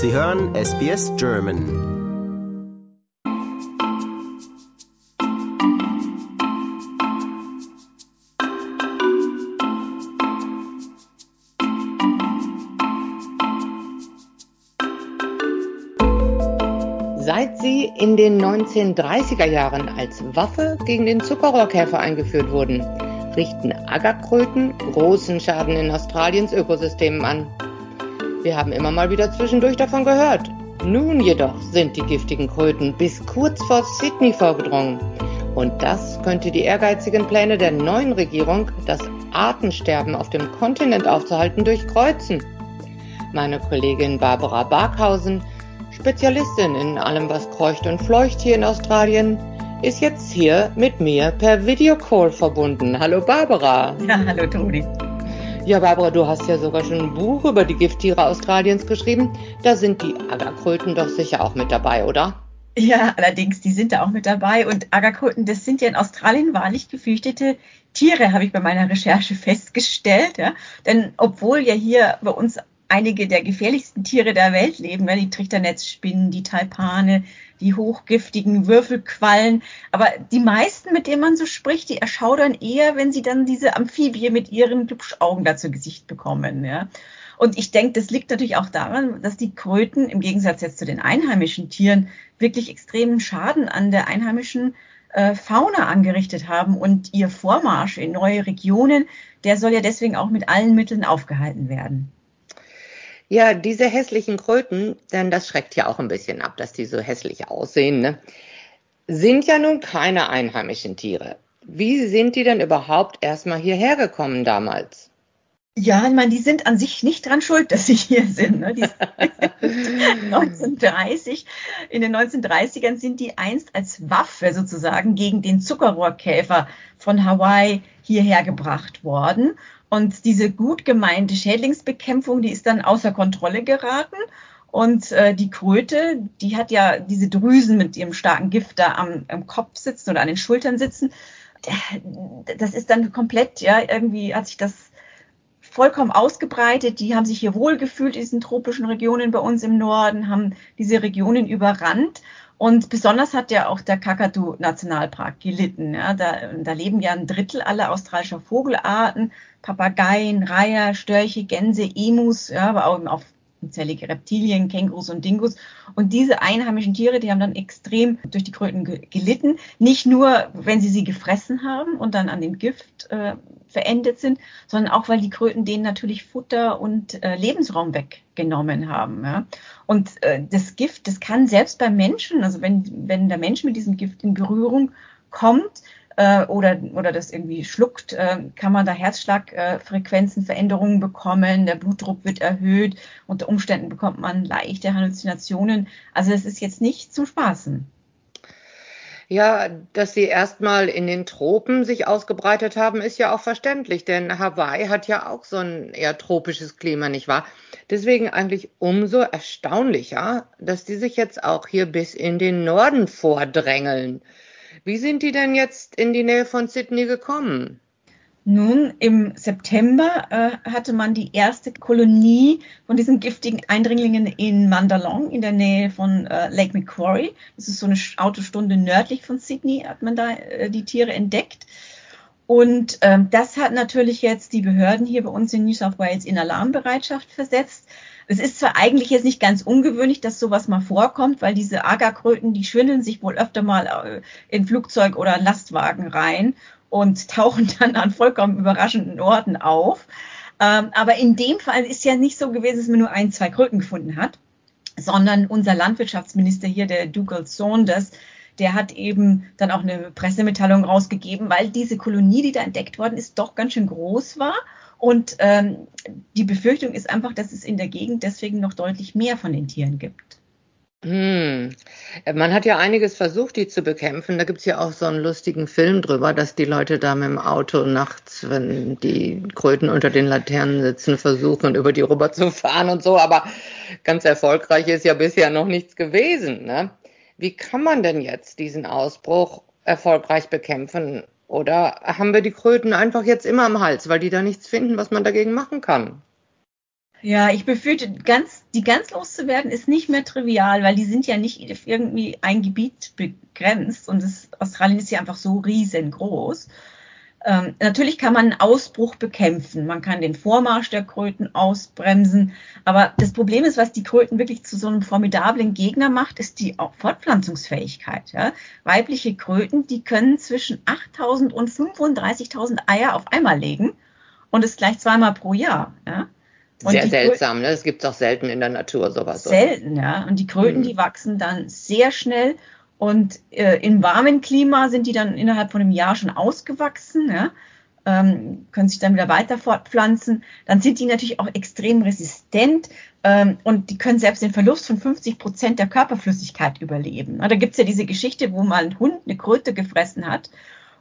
Sie hören SBS German. Seit sie in den 1930er Jahren als Waffe gegen den Zuckerrohrkäfer eingeführt wurden, richten Ackerkröten großen Schaden in Australiens Ökosystemen an. Wir haben immer mal wieder zwischendurch davon gehört. Nun jedoch sind die giftigen Kröten bis kurz vor Sydney vorgedrungen. Und das könnte die ehrgeizigen Pläne der neuen Regierung, das Artensterben auf dem Kontinent aufzuhalten, durchkreuzen. Meine Kollegin Barbara Barkhausen Spezialistin in allem, was kreucht und fleucht hier in Australien, ist jetzt hier mit mir per Videocall verbunden. Hallo Barbara. Ja, hallo Toni. Ja, Barbara, du hast ja sogar schon ein Buch über die Gifttiere Australiens geschrieben. Da sind die Agerkröten doch sicher auch mit dabei, oder? Ja, allerdings, die sind da auch mit dabei. Und Agerkröten, das sind ja in Australien wahrlich gefürchtete Tiere, habe ich bei meiner Recherche festgestellt. Ja? Denn obwohl ja hier bei uns einige der gefährlichsten Tiere der Welt leben, ja, die Trichternetzspinnen, die Taipane, die hochgiftigen Würfelquallen. Aber die meisten, mit denen man so spricht, die erschaudern eher, wenn sie dann diese Amphibie mit ihren Glubschaugen da zu Gesicht bekommen. Ja. Und ich denke, das liegt natürlich auch daran, dass die Kröten im Gegensatz jetzt zu den einheimischen Tieren wirklich extremen Schaden an der einheimischen äh, Fauna angerichtet haben und ihr Vormarsch in neue Regionen, der soll ja deswegen auch mit allen Mitteln aufgehalten werden. Ja, diese hässlichen Kröten, denn das schreckt ja auch ein bisschen ab, dass die so hässlich aussehen, ne? sind ja nun keine einheimischen Tiere. Wie sind die denn überhaupt erstmal hierher gekommen damals? Ja, ich meine, die sind an sich nicht dran schuld, dass sie hier sind. Ne? Die 1930, in den 1930ern sind die einst als Waffe sozusagen gegen den Zuckerrohrkäfer von Hawaii hierher gebracht worden. Und diese gut gemeinte Schädlingsbekämpfung, die ist dann außer Kontrolle geraten. Und äh, die Kröte, die hat ja diese Drüsen mit ihrem starken Gift da am, am Kopf sitzen oder an den Schultern sitzen. Das ist dann komplett, ja, irgendwie hat sich das vollkommen ausgebreitet. Die haben sich hier wohlgefühlt in diesen tropischen Regionen bei uns im Norden, haben diese Regionen überrannt. Und besonders hat ja auch der Kakadu-Nationalpark gelitten. Ja. Da, da leben ja ein Drittel aller australischer Vogelarten, Papageien, Reiher, Störche, Gänse, Emus, ja, aber auch auf unzählige Reptilien, Kängurus und Dingus. Und diese einheimischen Tiere, die haben dann extrem durch die Kröten gelitten. Nicht nur, wenn sie sie gefressen haben und dann an dem Gift äh, verendet sind, sondern auch, weil die Kröten denen natürlich Futter und äh, Lebensraum weggenommen haben. Ja. Und äh, das Gift, das kann selbst beim Menschen, also wenn, wenn der Mensch mit diesem Gift in Berührung kommt, äh, oder, oder das irgendwie schluckt, äh, kann man da Herzschlagfrequenzenveränderungen äh, bekommen, der Blutdruck wird erhöht, unter Umständen bekommt man leichte Halluzinationen. Also es ist jetzt nicht zum Spaßen. Ja, dass sie erstmal in den Tropen sich ausgebreitet haben, ist ja auch verständlich, denn Hawaii hat ja auch so ein eher tropisches Klima, nicht wahr? Deswegen eigentlich umso erstaunlicher, dass die sich jetzt auch hier bis in den Norden vordrängeln. Wie sind die denn jetzt in die Nähe von Sydney gekommen? Nun, im September äh, hatte man die erste Kolonie von diesen giftigen Eindringlingen in Mandalong in der Nähe von äh, Lake Macquarie. Das ist so eine Autostunde nördlich von Sydney, hat man da äh, die Tiere entdeckt. Und ähm, das hat natürlich jetzt die Behörden hier bei uns in New South Wales in Alarmbereitschaft versetzt. Es ist zwar eigentlich jetzt nicht ganz ungewöhnlich, dass sowas mal vorkommt, weil diese Agerkröten, die schwindeln sich wohl öfter mal äh, in Flugzeug oder Lastwagen rein und tauchen dann an vollkommen überraschenden Orten auf. Ähm, aber in dem Fall ist ja nicht so gewesen, dass man nur ein, zwei Kröten gefunden hat, sondern unser Landwirtschaftsminister hier, der Dougal Saunders, der hat eben dann auch eine Pressemitteilung rausgegeben, weil diese Kolonie, die da entdeckt worden ist, doch ganz schön groß war und ähm, die Befürchtung ist einfach, dass es in der Gegend deswegen noch deutlich mehr von den Tieren gibt. Hm. Man hat ja einiges versucht, die zu bekämpfen. Da gibt es ja auch so einen lustigen Film drüber, dass die Leute da mit dem Auto nachts, wenn die Kröten unter den Laternen sitzen, versuchen, über die rüber zu fahren und so. Aber ganz erfolgreich ist ja bisher noch nichts gewesen. Ne? Wie kann man denn jetzt diesen Ausbruch erfolgreich bekämpfen? Oder haben wir die Kröten einfach jetzt immer am Hals, weil die da nichts finden, was man dagegen machen kann? Ja, ich befürchte, ganz, die ganz loszuwerden ist nicht mehr trivial, weil die sind ja nicht irgendwie ein Gebiet begrenzt und das, Australien ist ja einfach so riesengroß. Ähm, natürlich kann man einen Ausbruch bekämpfen, man kann den Vormarsch der Kröten ausbremsen, aber das Problem ist, was die Kröten wirklich zu so einem formidablen Gegner macht, ist die Fortpflanzungsfähigkeit. Ja? Weibliche Kröten, die können zwischen 8.000 und 35.000 Eier auf einmal legen und es gleich zweimal pro Jahr. Ja? Und sehr seltsam, ne? Das gibt es auch selten in der Natur, sowas. Selten, ja. Und die Kröten, mhm. die wachsen dann sehr schnell und äh, im warmen Klima sind die dann innerhalb von einem Jahr schon ausgewachsen, ja? ähm, können sich dann wieder weiter fortpflanzen. Dann sind die natürlich auch extrem resistent ähm, und die können selbst den Verlust von 50 Prozent der Körperflüssigkeit überleben. Na, da gibt's ja diese Geschichte, wo mal ein Hund eine Kröte gefressen hat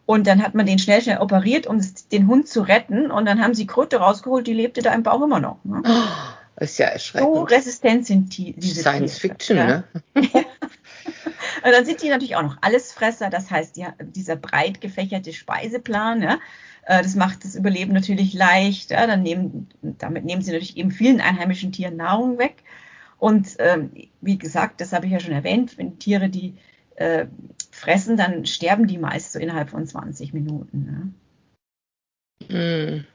und dann hat man den schnell, schnell operiert, um den Hund zu retten. Und dann haben sie Kröte rausgeholt, die lebte da im Bauch immer noch. Ne? Oh, ist ja erschreckend. So resistent sind die, diese Science Tiere, Fiction, ja? ne? Und dann sind die natürlich auch noch Allesfresser, das heißt, ja, dieser breit gefächerte Speiseplan, ja, äh, das macht das Überleben natürlich leicht. Ja, dann nehmen, damit nehmen sie natürlich eben vielen einheimischen Tieren Nahrung weg. Und ähm, wie gesagt, das habe ich ja schon erwähnt, wenn Tiere die äh, fressen, dann sterben die meist so innerhalb von 20 Minuten. Ne? Hm.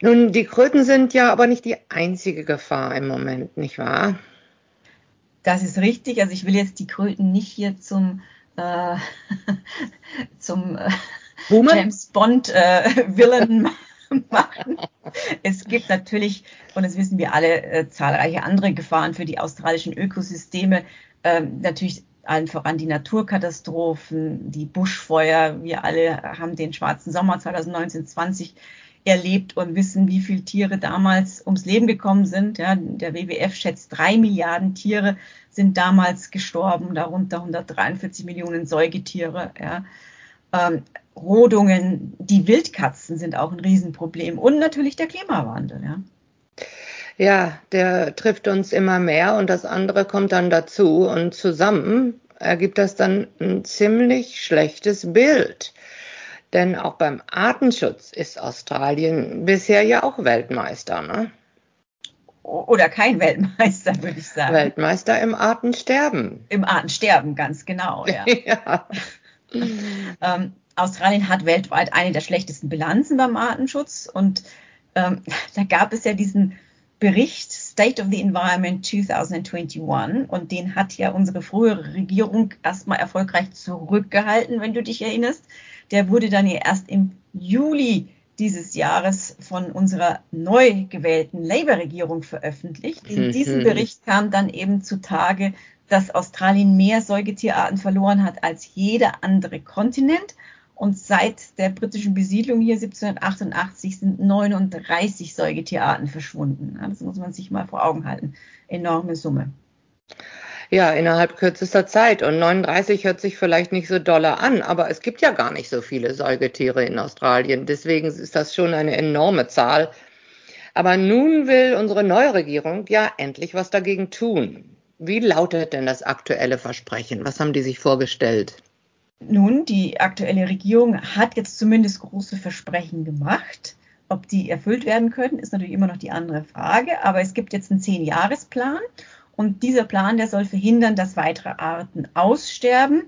Nun, die Kröten sind ja aber nicht die einzige Gefahr im Moment, nicht wahr? Das ist richtig. Also ich will jetzt die Kröten nicht hier zum, äh, zum äh, James Bond äh, Villain machen. Es gibt natürlich, und das wissen wir alle, äh, zahlreiche andere Gefahren für die australischen Ökosysteme. Ähm, natürlich allen voran die Naturkatastrophen, die Buschfeuer. Wir alle haben den schwarzen Sommer 2019-20 erlebt und wissen, wie viele Tiere damals ums Leben gekommen sind. Ja, der WWF schätzt, drei Milliarden Tiere sind damals gestorben, darunter 143 Millionen Säugetiere. Ja. Ähm, Rodungen, die Wildkatzen sind auch ein Riesenproblem und natürlich der Klimawandel. Ja. Ja, der trifft uns immer mehr und das andere kommt dann dazu und zusammen ergibt das dann ein ziemlich schlechtes Bild. Denn auch beim Artenschutz ist Australien bisher ja auch Weltmeister, ne? Oder kein Weltmeister, würde ich sagen. Weltmeister im Artensterben. Im Artensterben, ganz genau, ja. ja. ähm, Australien hat weltweit eine der schlechtesten Bilanzen beim Artenschutz und ähm, da gab es ja diesen Bericht State of the Environment 2021 und den hat ja unsere frühere Regierung erstmal erfolgreich zurückgehalten, wenn du dich erinnerst. Der wurde dann ja erst im Juli dieses Jahres von unserer neu gewählten Labour-Regierung veröffentlicht. In mhm. diesem Bericht kam dann eben zutage, dass Australien mehr Säugetierarten verloren hat als jeder andere Kontinent und seit der britischen Besiedlung hier 1788 sind 39 Säugetierarten verschwunden. Das muss man sich mal vor Augen halten. Enorme Summe. Ja, innerhalb kürzester Zeit. Und 39 hört sich vielleicht nicht so doller an, aber es gibt ja gar nicht so viele Säugetiere in Australien. Deswegen ist das schon eine enorme Zahl. Aber nun will unsere neue Regierung ja endlich was dagegen tun. Wie lautet denn das aktuelle Versprechen? Was haben die sich vorgestellt? Nun, die aktuelle Regierung hat jetzt zumindest große Versprechen gemacht. Ob die erfüllt werden können, ist natürlich immer noch die andere Frage. Aber es gibt jetzt einen Zehn-Jahres-Plan und dieser Plan, der soll verhindern, dass weitere Arten aussterben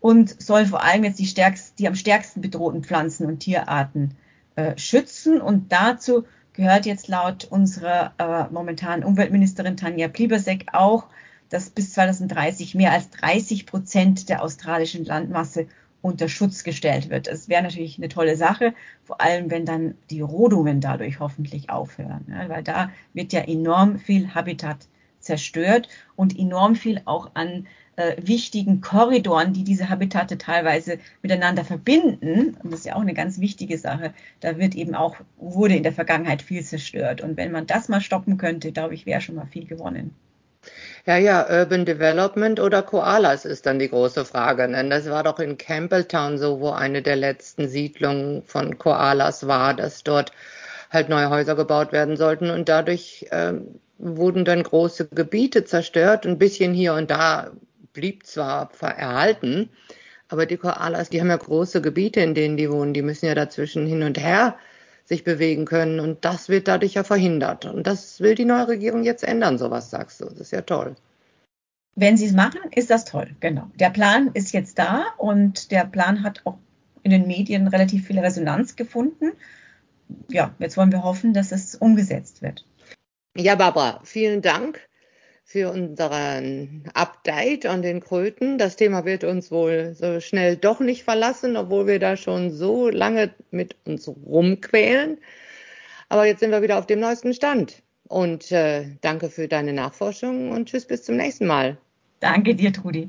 und soll vor allem jetzt die, stärkst, die am stärksten bedrohten Pflanzen- und Tierarten äh, schützen. Und dazu gehört jetzt laut unserer äh, momentanen Umweltministerin Tanja Plibersek auch dass bis 2030 mehr als 30 Prozent der australischen Landmasse unter Schutz gestellt wird. Das wäre natürlich eine tolle Sache, vor allem wenn dann die Rodungen dadurch hoffentlich aufhören, ja, weil da wird ja enorm viel Habitat zerstört und enorm viel auch an äh, wichtigen Korridoren, die diese Habitate teilweise miteinander verbinden. Und das ist ja auch eine ganz wichtige Sache. Da wird eben auch, wurde in der Vergangenheit viel zerstört. Und wenn man das mal stoppen könnte, glaube ich, wäre schon mal viel gewonnen. Ja, ja, Urban Development oder Koalas ist dann die große Frage. Denn das war doch in Campbelltown so, wo eine der letzten Siedlungen von Koalas war, dass dort halt neue Häuser gebaut werden sollten und dadurch äh, wurden dann große Gebiete zerstört. Ein bisschen hier und da blieb zwar erhalten, aber die Koalas, die haben ja große Gebiete, in denen die wohnen. Die müssen ja dazwischen hin und her sich bewegen können. Und das wird dadurch ja verhindert. Und das will die neue Regierung jetzt ändern, sowas sagst du. Das ist ja toll. Wenn sie es machen, ist das toll, genau. Der Plan ist jetzt da und der Plan hat auch in den Medien relativ viel Resonanz gefunden. Ja, jetzt wollen wir hoffen, dass es umgesetzt wird. Ja, Barbara, vielen Dank für unseren Update an den Kröten. Das Thema wird uns wohl so schnell doch nicht verlassen, obwohl wir da schon so lange mit uns rumquälen. Aber jetzt sind wir wieder auf dem neuesten Stand. Und äh, danke für deine Nachforschung und tschüss bis zum nächsten Mal. Danke dir, Trudi.